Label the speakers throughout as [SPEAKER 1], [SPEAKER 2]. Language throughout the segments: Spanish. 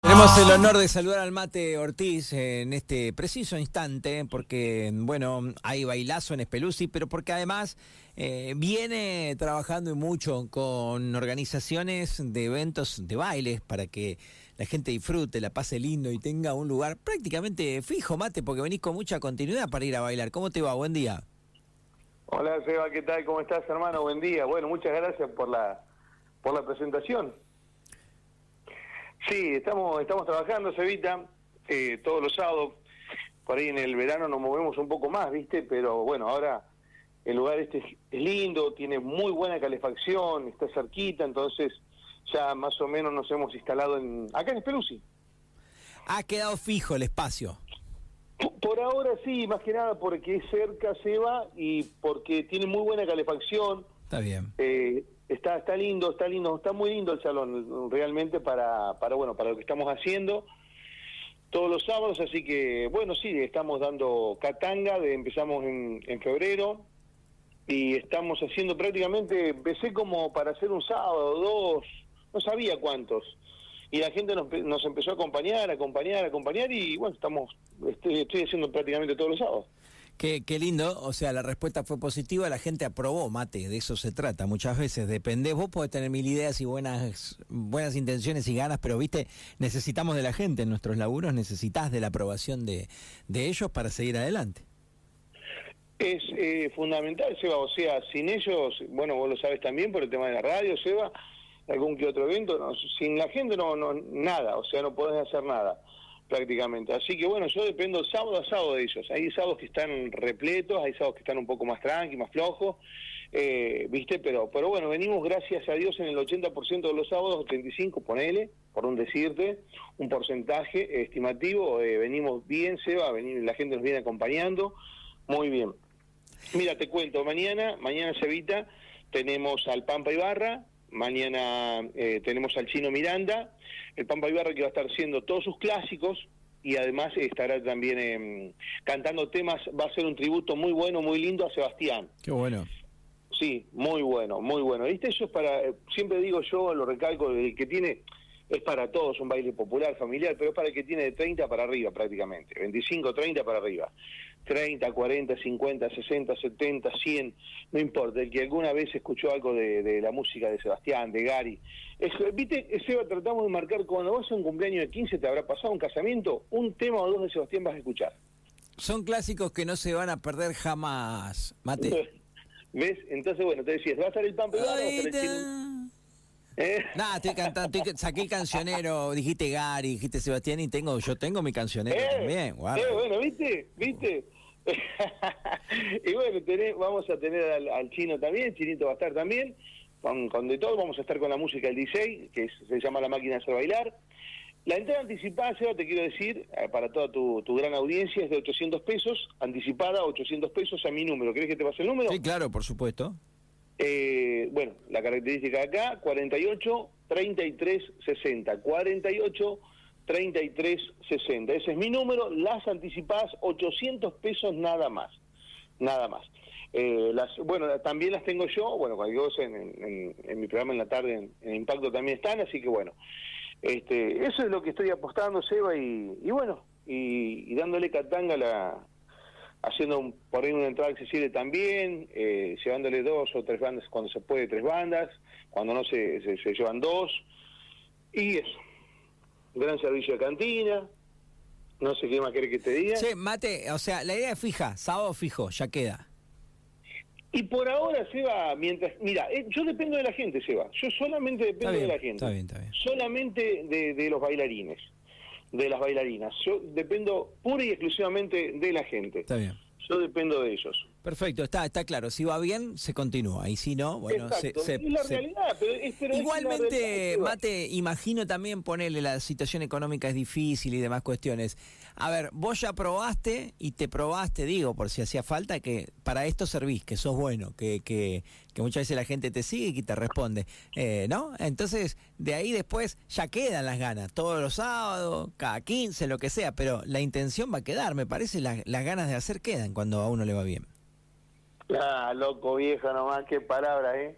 [SPEAKER 1] Tenemos el honor de saludar al Mate Ortiz en este preciso instante, porque, bueno, hay bailazo en Espeluzzi, pero porque además eh, viene trabajando y mucho con organizaciones de eventos de bailes para que la gente disfrute, la pase lindo y tenga un lugar prácticamente fijo, Mate, porque venís con mucha continuidad para ir a bailar. ¿Cómo te va? Buen día.
[SPEAKER 2] Hola, Seba, ¿qué tal? ¿Cómo estás, hermano? Buen día. Bueno, muchas gracias por la, por la presentación. Sí, estamos, estamos trabajando, Sevita, eh, todos los sábados. Por ahí en el verano nos movemos un poco más, ¿viste? Pero bueno, ahora el lugar este es lindo, tiene muy buena calefacción, está cerquita, entonces ya más o menos nos hemos instalado en acá en Espeluzzi.
[SPEAKER 1] Ha quedado fijo el espacio.
[SPEAKER 2] Por ahora sí, más que nada porque es cerca, Seba, y porque tiene muy buena calefacción.
[SPEAKER 1] Está bien.
[SPEAKER 2] Eh, está está lindo, está lindo, está muy lindo el salón realmente para para bueno, para lo que estamos haciendo todos los sábados, así que bueno, sí, estamos dando catanga, de, empezamos en, en febrero y estamos haciendo prácticamente, empecé como para hacer un sábado, dos, no sabía cuántos. Y la gente nos, nos empezó a acompañar, acompañar, acompañar y bueno, estamos estoy, estoy haciendo prácticamente todos los sábados.
[SPEAKER 1] Qué, lindo, o sea, la respuesta fue positiva, la gente aprobó, Mate, de eso se trata. Muchas veces depende, vos podés tener mil ideas y buenas, buenas intenciones y ganas, pero viste, necesitamos de la gente en nuestros laburos, necesitas de la aprobación de, de ellos para seguir adelante.
[SPEAKER 2] Es eh, fundamental, Seba, o sea, sin ellos, bueno, vos lo sabes también por el tema de la radio, Seba, algún que otro evento, no, sin la gente no, no, nada, o sea, no podés hacer nada prácticamente. Así que bueno, yo dependo sábado a sábado de ellos. Hay sábados que están repletos, hay sábados que están un poco más tranqui, más flojos, eh, ¿viste? Pero, pero bueno, venimos gracias a Dios en el 80% de los sábados, 85, ponele, por un decirte, un porcentaje estimativo, eh, venimos bien, Seba, venir, la gente nos viene acompañando, muy bien. Mira, te cuento, mañana, mañana Sevita, tenemos al Pampa Ibarra, mañana eh, tenemos al Chino Miranda, el Pampa Ibarra que va a estar haciendo todos sus clásicos y además estará también eh, cantando temas, va a ser un tributo muy bueno, muy lindo a Sebastián.
[SPEAKER 1] Qué bueno.
[SPEAKER 2] Sí, muy bueno, muy bueno. ¿Viste? Eso es para, siempre digo yo, lo recalco, el que tiene, es para todos un baile popular, familiar, pero es para el que tiene de 30 para arriba prácticamente, 25, 30 para arriba. 30, 40, 50, 60, 70, 100, no importa, el que alguna vez escuchó algo de, de la música de Sebastián, de Gary. Es, Viste, Seba, tratamos de marcar, cuando vas a un cumpleaños de 15, te habrá pasado un casamiento, un tema o dos de Sebastián vas a escuchar.
[SPEAKER 1] Son clásicos que no se van a perder jamás, Mate.
[SPEAKER 2] ¿Ves? Entonces, bueno, te decías, va a estar el el Chino...
[SPEAKER 1] ¿Eh? Nada, estoy cantando, estoy, saqué el cancionero, dijiste Gary, dijiste Sebastián y tengo, yo tengo mi cancionero
[SPEAKER 2] eh,
[SPEAKER 1] también. Wow.
[SPEAKER 2] Eh, bueno, ¿viste? ¿Viste? y bueno, tenés, vamos a tener al, al, chino también, Chinito va a estar también, con, con, de todo, vamos a estar con la música del DJ, que es, se llama La Máquina de Hacer Bailar. La entrada anticipada, Seba, te quiero decir, eh, para toda tu, tu, gran audiencia, es de 800 pesos, anticipada 800 pesos a mi número. ¿Querés que te pase el número?
[SPEAKER 1] Sí, claro, por supuesto.
[SPEAKER 2] Eh, bueno, la característica de acá, 48 33 60. 48 33 60. Ese es mi número, las anticipadas 800 pesos nada más. Nada más. Eh, las, bueno, también las tengo yo, bueno, cualquier cosa en, mi programa en la tarde en, Impacto también están, así que bueno, este, eso es lo que estoy apostando, Seba, y, y bueno, y, y dándole catanga la, haciendo un, por ahí una entrada accesible también, eh, llevándole dos o tres bandas cuando se puede, tres bandas, cuando no se, se llevan dos, y eso. Gran servicio de cantina, no sé qué más querés que te diga.
[SPEAKER 1] Sí, Mate, o sea, la idea es fija, sábado fijo, ya queda.
[SPEAKER 2] Y por ahora, Seba, mientras. Mira, eh, yo dependo de la gente, Seba. Yo solamente dependo
[SPEAKER 1] bien,
[SPEAKER 2] de la gente.
[SPEAKER 1] Está bien, está bien.
[SPEAKER 2] Solamente de, de los bailarines de las bailarinas. Yo dependo pura y exclusivamente de la gente.
[SPEAKER 1] Está bien.
[SPEAKER 2] Yo dependo de ellos.
[SPEAKER 1] Perfecto, está, está claro. Si va bien, se continúa. Y si no, bueno, se, se,
[SPEAKER 2] es la
[SPEAKER 1] se...
[SPEAKER 2] realidad. Pero es, pero
[SPEAKER 1] Igualmente,
[SPEAKER 2] es
[SPEAKER 1] Mate, imagino también ponerle la situación económica es difícil y demás cuestiones. A ver, vos ya probaste y te probaste, digo, por si hacía falta, que para esto servís, que sos bueno, que, que, que muchas veces la gente te sigue y te responde, eh, ¿no? Entonces, de ahí después ya quedan las ganas, todos los sábados, cada 15, lo que sea, pero la intención va a quedar, me parece, la, las ganas de hacer quedan cuando a uno le va bien.
[SPEAKER 2] Ah, loco viejo nomás, qué palabra, ¿eh?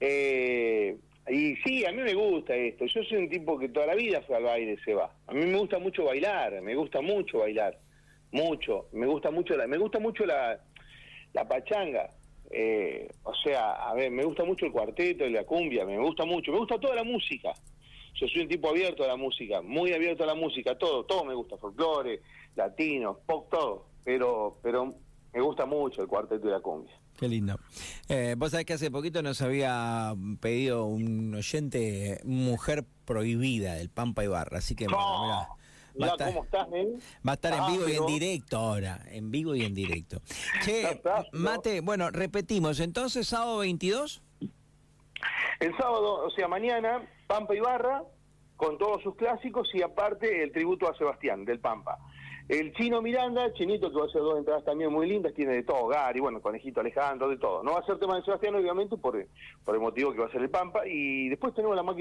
[SPEAKER 2] eh Y sí, a mí me gusta esto. Yo soy un tipo que toda la vida fue al baile, se va. A mí me gusta mucho bailar, me gusta mucho bailar. Mucho. Me gusta mucho la, me gusta mucho la, la pachanga. Eh, o sea, a ver, me gusta mucho el cuarteto la cumbia, me gusta mucho. Me gusta toda la música. Yo soy un tipo abierto a la música, muy abierto a la música, todo, todo me gusta, folclore, latino, pop, todo. Pero, pero me gusta mucho el cuarteto y la cumbia.
[SPEAKER 1] Qué lindo. Eh, vos sabés que hace poquito nos había pedido un oyente mujer prohibida del Pampa Ibarra, así que
[SPEAKER 2] bueno, mirá,
[SPEAKER 1] va, estar,
[SPEAKER 2] cómo estás, ¿eh?
[SPEAKER 1] va a estar en vivo y en directo ahora, en vivo y en directo. Che, Mate, bueno, repetimos, entonces sábado 22.
[SPEAKER 2] El sábado, o sea, mañana, Pampa Ibarra, con todos sus clásicos y aparte el tributo a Sebastián del Pampa. El chino Miranda, chinito que va a hacer dos entradas también muy lindas, tiene de todo, Gary, bueno, conejito Alejandro, de todo. No va a ser tema de Sebastián, obviamente, por, por el motivo que va a ser el Pampa. Y después tenemos la máquina